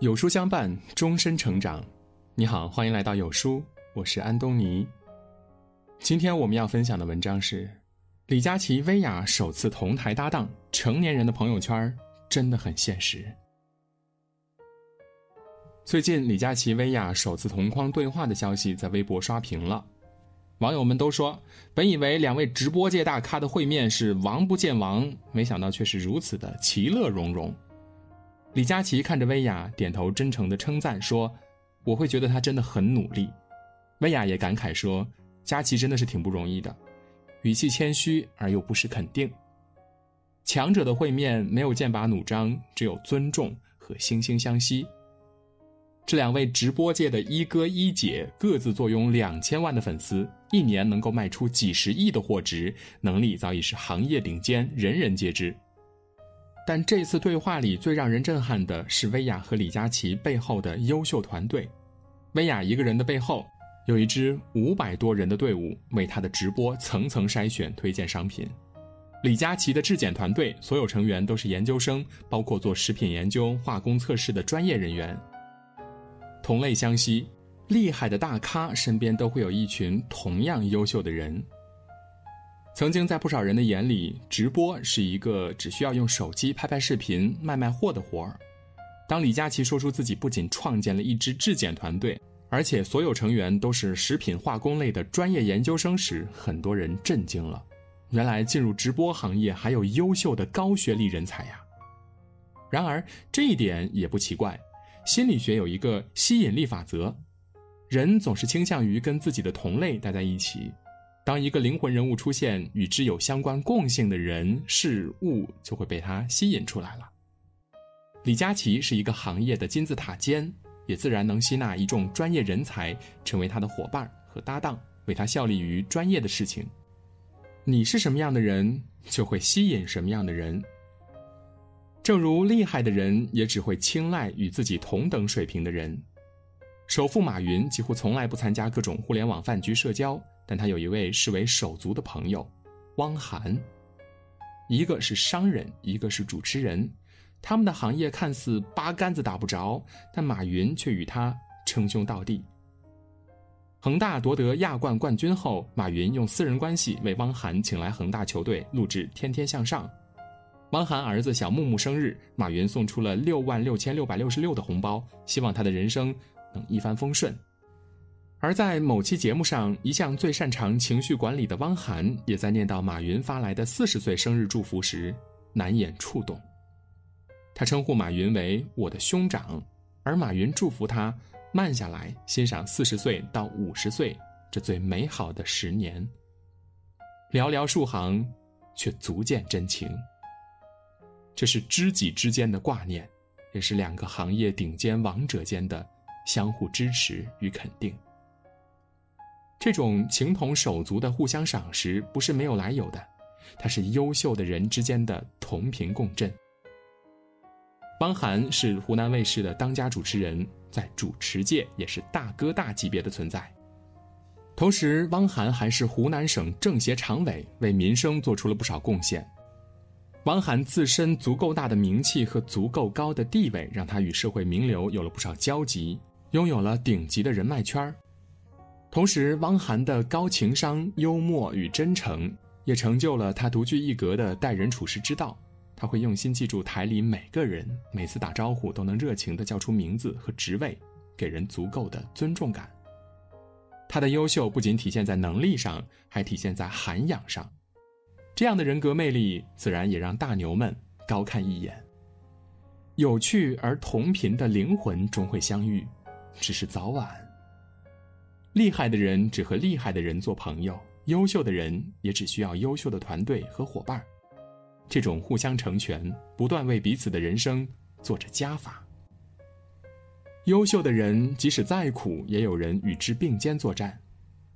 有书相伴，终身成长。你好，欢迎来到有书，我是安东尼。今天我们要分享的文章是李佳琦、薇娅首次同台搭档，成年人的朋友圈真的很现实。最近，李佳琦、薇娅首次同框对话的消息在微博刷屏了，网友们都说，本以为两位直播界大咖的会面是王不见王，没想到却是如此的其乐融融。李佳琦看着薇娅，点头，真诚的称赞说：“我会觉得他真的很努力。”薇娅也感慨说：“佳琦真的是挺不容易的。”语气谦虚而又不失肯定。强者的会面没有剑拔弩张，只有尊重和惺惺相惜。这两位直播界的一哥一姐各自坐拥两千万的粉丝，一年能够卖出几十亿的货值，能力早已是行业顶尖，人人皆知。但这次对话里最让人震撼的是薇娅和李佳琦背后的优秀团队。薇娅一个人的背后，有一支五百多人的队伍为她的直播层层筛选推荐商品。李佳琦的质检团队所有成员都是研究生，包括做食品研究、化工测试的专业人员。同类相吸，厉害的大咖身边都会有一群同样优秀的人。曾经在不少人的眼里，直播是一个只需要用手机拍拍视频、卖卖货的活儿。当李佳琦说出自己不仅创建了一支质检团队，而且所有成员都是食品化工类的专业研究生时，很多人震惊了。原来进入直播行业还有优秀的高学历人才呀！然而这一点也不奇怪，心理学有一个吸引力法则，人总是倾向于跟自己的同类待在一起。当一个灵魂人物出现，与之有相关共性的人事物就会被他吸引出来了。李佳琦是一个行业的金字塔尖，也自然能吸纳一众专业人才成为他的伙伴和搭档，为他效力于专业的事情。你是什么样的人，就会吸引什么样的人。正如厉害的人也只会青睐与自己同等水平的人。首富马云几乎从来不参加各种互联网饭局社交。但他有一位视为手足的朋友，汪涵。一个是商人，一个是主持人，他们的行业看似八竿子打不着，但马云却与他称兄道弟。恒大夺得亚冠冠军后，马云用私人关系为汪涵请来恒大球队录制《天天向上》。汪涵儿子小木木生日，马云送出了六万六千六百六十六的红包，希望他的人生一帆风顺。而在某期节目上，一向最擅长情绪管理的汪涵，也在念到马云发来的四十岁生日祝福时，难掩触动。他称呼马云为“我的兄长”，而马云祝福他慢下来，欣赏四十岁到五十岁这最美好的十年。寥寥数行，却足见真情。这是知己之间的挂念，也是两个行业顶尖王者间的相互支持与肯定。这种情同手足的互相赏识，不是没有来由的，它是优秀的人之间的同频共振。汪涵是湖南卫视的当家主持人，在主持界也是大哥大级别的存在。同时，汪涵还是湖南省政协常委，为民生做出了不少贡献。汪涵自身足够大的名气和足够高的地位，让他与社会名流有了不少交集，拥有了顶级的人脉圈儿。同时，汪涵的高情商、幽默与真诚，也成就了他独具一格的待人处事之道。他会用心记住台里每个人，每次打招呼都能热情地叫出名字和职位，给人足够的尊重感。他的优秀不仅体现在能力上，还体现在涵养上。这样的人格魅力，自然也让大牛们高看一眼。有趣而同频的灵魂终会相遇，只是早晚。厉害的人只和厉害的人做朋友，优秀的人也只需要优秀的团队和伙伴这种互相成全，不断为彼此的人生做着加法。优秀的人即使再苦，也有人与之并肩作战。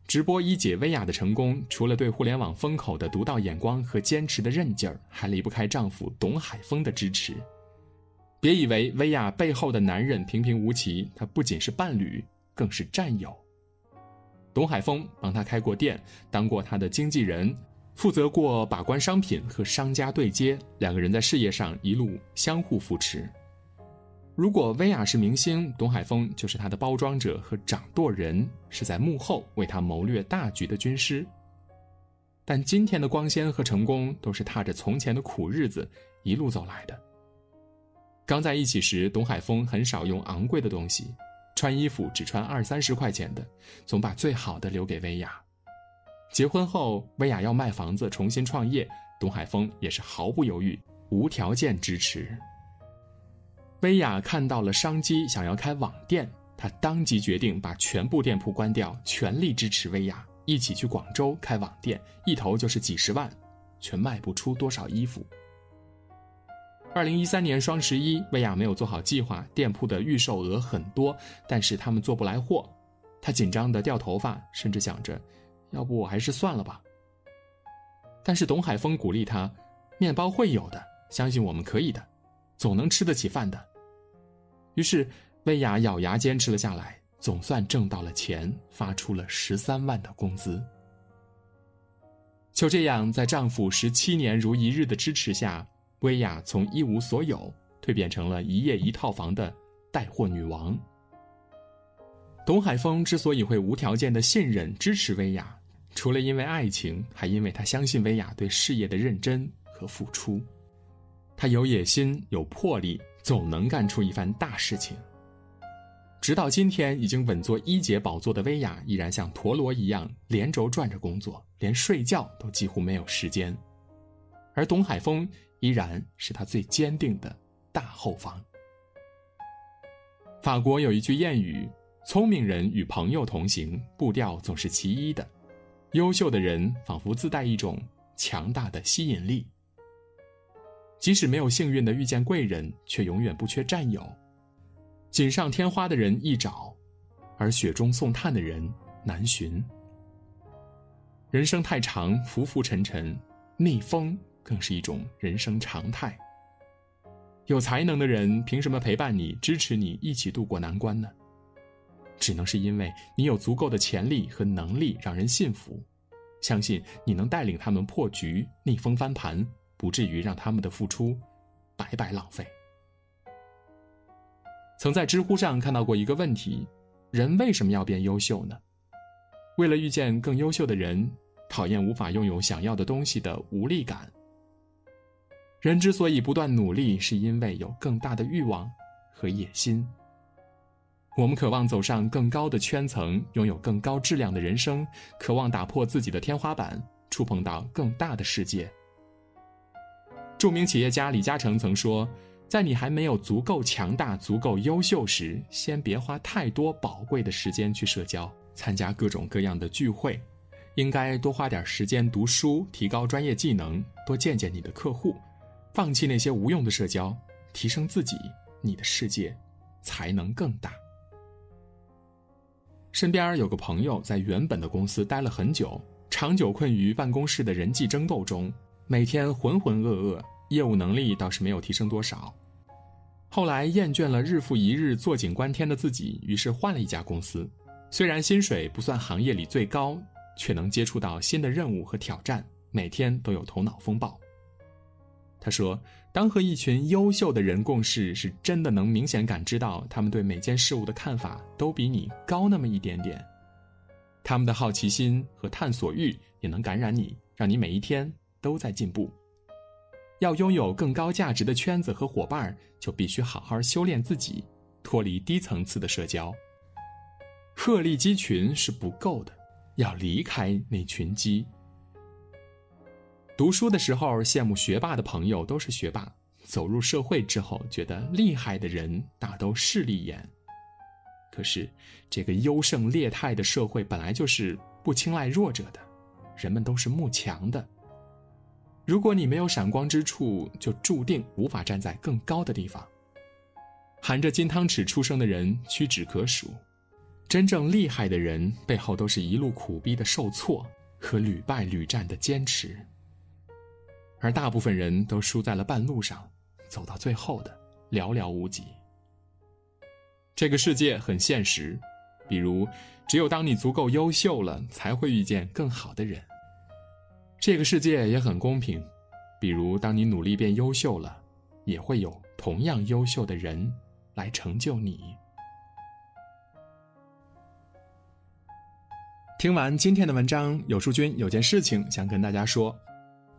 直播一姐薇娅的成功，除了对互联网风口的独到眼光和坚持的韧劲儿，还离不开丈夫董海峰的支持。别以为薇娅背后的男人平平无奇，他不仅是伴侣，更是战友。董海峰帮他开过店，当过他的经纪人，负责过把关商品和商家对接。两个人在事业上一路相互扶持。如果薇娅是明星，董海峰就是她的包装者和掌舵人，是在幕后为她谋略大局的军师。但今天的光鲜和成功，都是踏着从前的苦日子一路走来的。刚在一起时，董海峰很少用昂贵的东西，穿衣服只穿二三十块钱的，总把最好的留给薇娅。结婚后，薇娅要卖房子重新创业，董海峰也是毫不犹豫、无条件支持。薇娅看到了商机，想要开网店，她当即决定把全部店铺关掉，全力支持薇娅一起去广州开网店，一投就是几十万，却卖不出多少衣服。二零一三年双十一，薇娅没有做好计划，店铺的预售额很多，但是他们做不来货，她紧张的掉头发，甚至想着。要不我还是算了吧。但是董海峰鼓励她：“面包会有的，相信我们可以的，总能吃得起饭的。”于是薇娅咬牙坚持了下来，总算挣到了钱，发出了十三万的工资。就这样，在丈夫十七年如一日的支持下，薇娅从一无所有蜕变成了一夜一套房的带货女王。董海峰之所以会无条件的信任支持薇娅。除了因为爱情，还因为他相信薇娅对事业的认真和付出。他有野心，有魄力，总能干出一番大事情。直到今天，已经稳坐一姐宝座的薇娅，依然像陀螺一样连轴转着工作，连睡觉都几乎没有时间。而董海峰依然是他最坚定的大后方。法国有一句谚语：“聪明人与朋友同行，步调总是其一的。”优秀的人仿佛自带一种强大的吸引力，即使没有幸运的遇见贵人，却永远不缺战友。锦上添花的人易找，而雪中送炭的人难寻。人生太长，浮浮沉沉，逆风更是一种人生常态。有才能的人凭什么陪伴你、支持你一起度过难关呢？只能是因为你有足够的潜力和能力让人信服，相信你能带领他们破局、逆风翻盘，不至于让他们的付出白白浪费。曾在知乎上看到过一个问题：人为什么要变优秀呢？为了遇见更优秀的人，讨厌无法拥有想要的东西的无力感。人之所以不断努力，是因为有更大的欲望和野心。我们渴望走上更高的圈层，拥有更高质量的人生，渴望打破自己的天花板，触碰到更大的世界。著名企业家李嘉诚曾说：“在你还没有足够强大、足够优秀时，先别花太多宝贵的时间去社交、参加各种各样的聚会，应该多花点时间读书，提高专业技能，多见见你的客户，放弃那些无用的社交，提升自己，你的世界才能更大。”身边有个朋友在原本的公司待了很久，长久困于办公室的人际争斗中，每天浑浑噩噩，业务能力倒是没有提升多少。后来厌倦了日复一日坐井观天的自己，于是换了一家公司。虽然薪水不算行业里最高，却能接触到新的任务和挑战，每天都有头脑风暴。他说：“当和一群优秀的人共事，是真的能明显感知到他们对每件事物的看法都比你高那么一点点。他们的好奇心和探索欲也能感染你，让你每一天都在进步。要拥有更高价值的圈子和伙伴，就必须好好修炼自己，脱离低层次的社交。鹤立鸡群是不够的，要离开那群鸡。”读书的时候羡慕学霸的朋友都是学霸，走入社会之后觉得厉害的人大都势利眼。可是，这个优胜劣汰的社会本来就是不青睐弱者的，人们都是慕强的。如果你没有闪光之处，就注定无法站在更高的地方。含着金汤匙出生的人屈指可数，真正厉害的人背后都是一路苦逼的受挫和屡败屡战的坚持。而大部分人都输在了半路上，走到最后的寥寥无几。这个世界很现实，比如，只有当你足够优秀了，才会遇见更好的人。这个世界也很公平，比如，当你努力变优秀了，也会有同样优秀的人来成就你。听完今天的文章，有树君有件事情想跟大家说。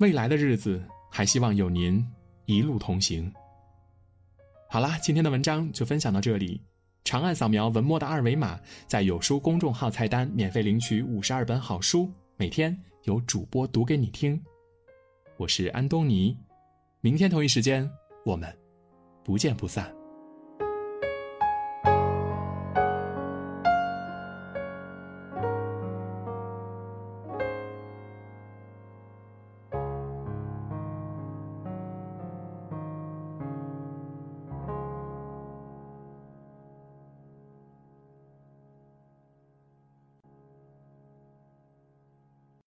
未来的日子，还希望有您一路同行。好啦，今天的文章就分享到这里。长按扫描文末的二维码，在有书公众号菜单免费领取五十二本好书，每天有主播读给你听。我是安东尼，明天同一时间我们不见不散。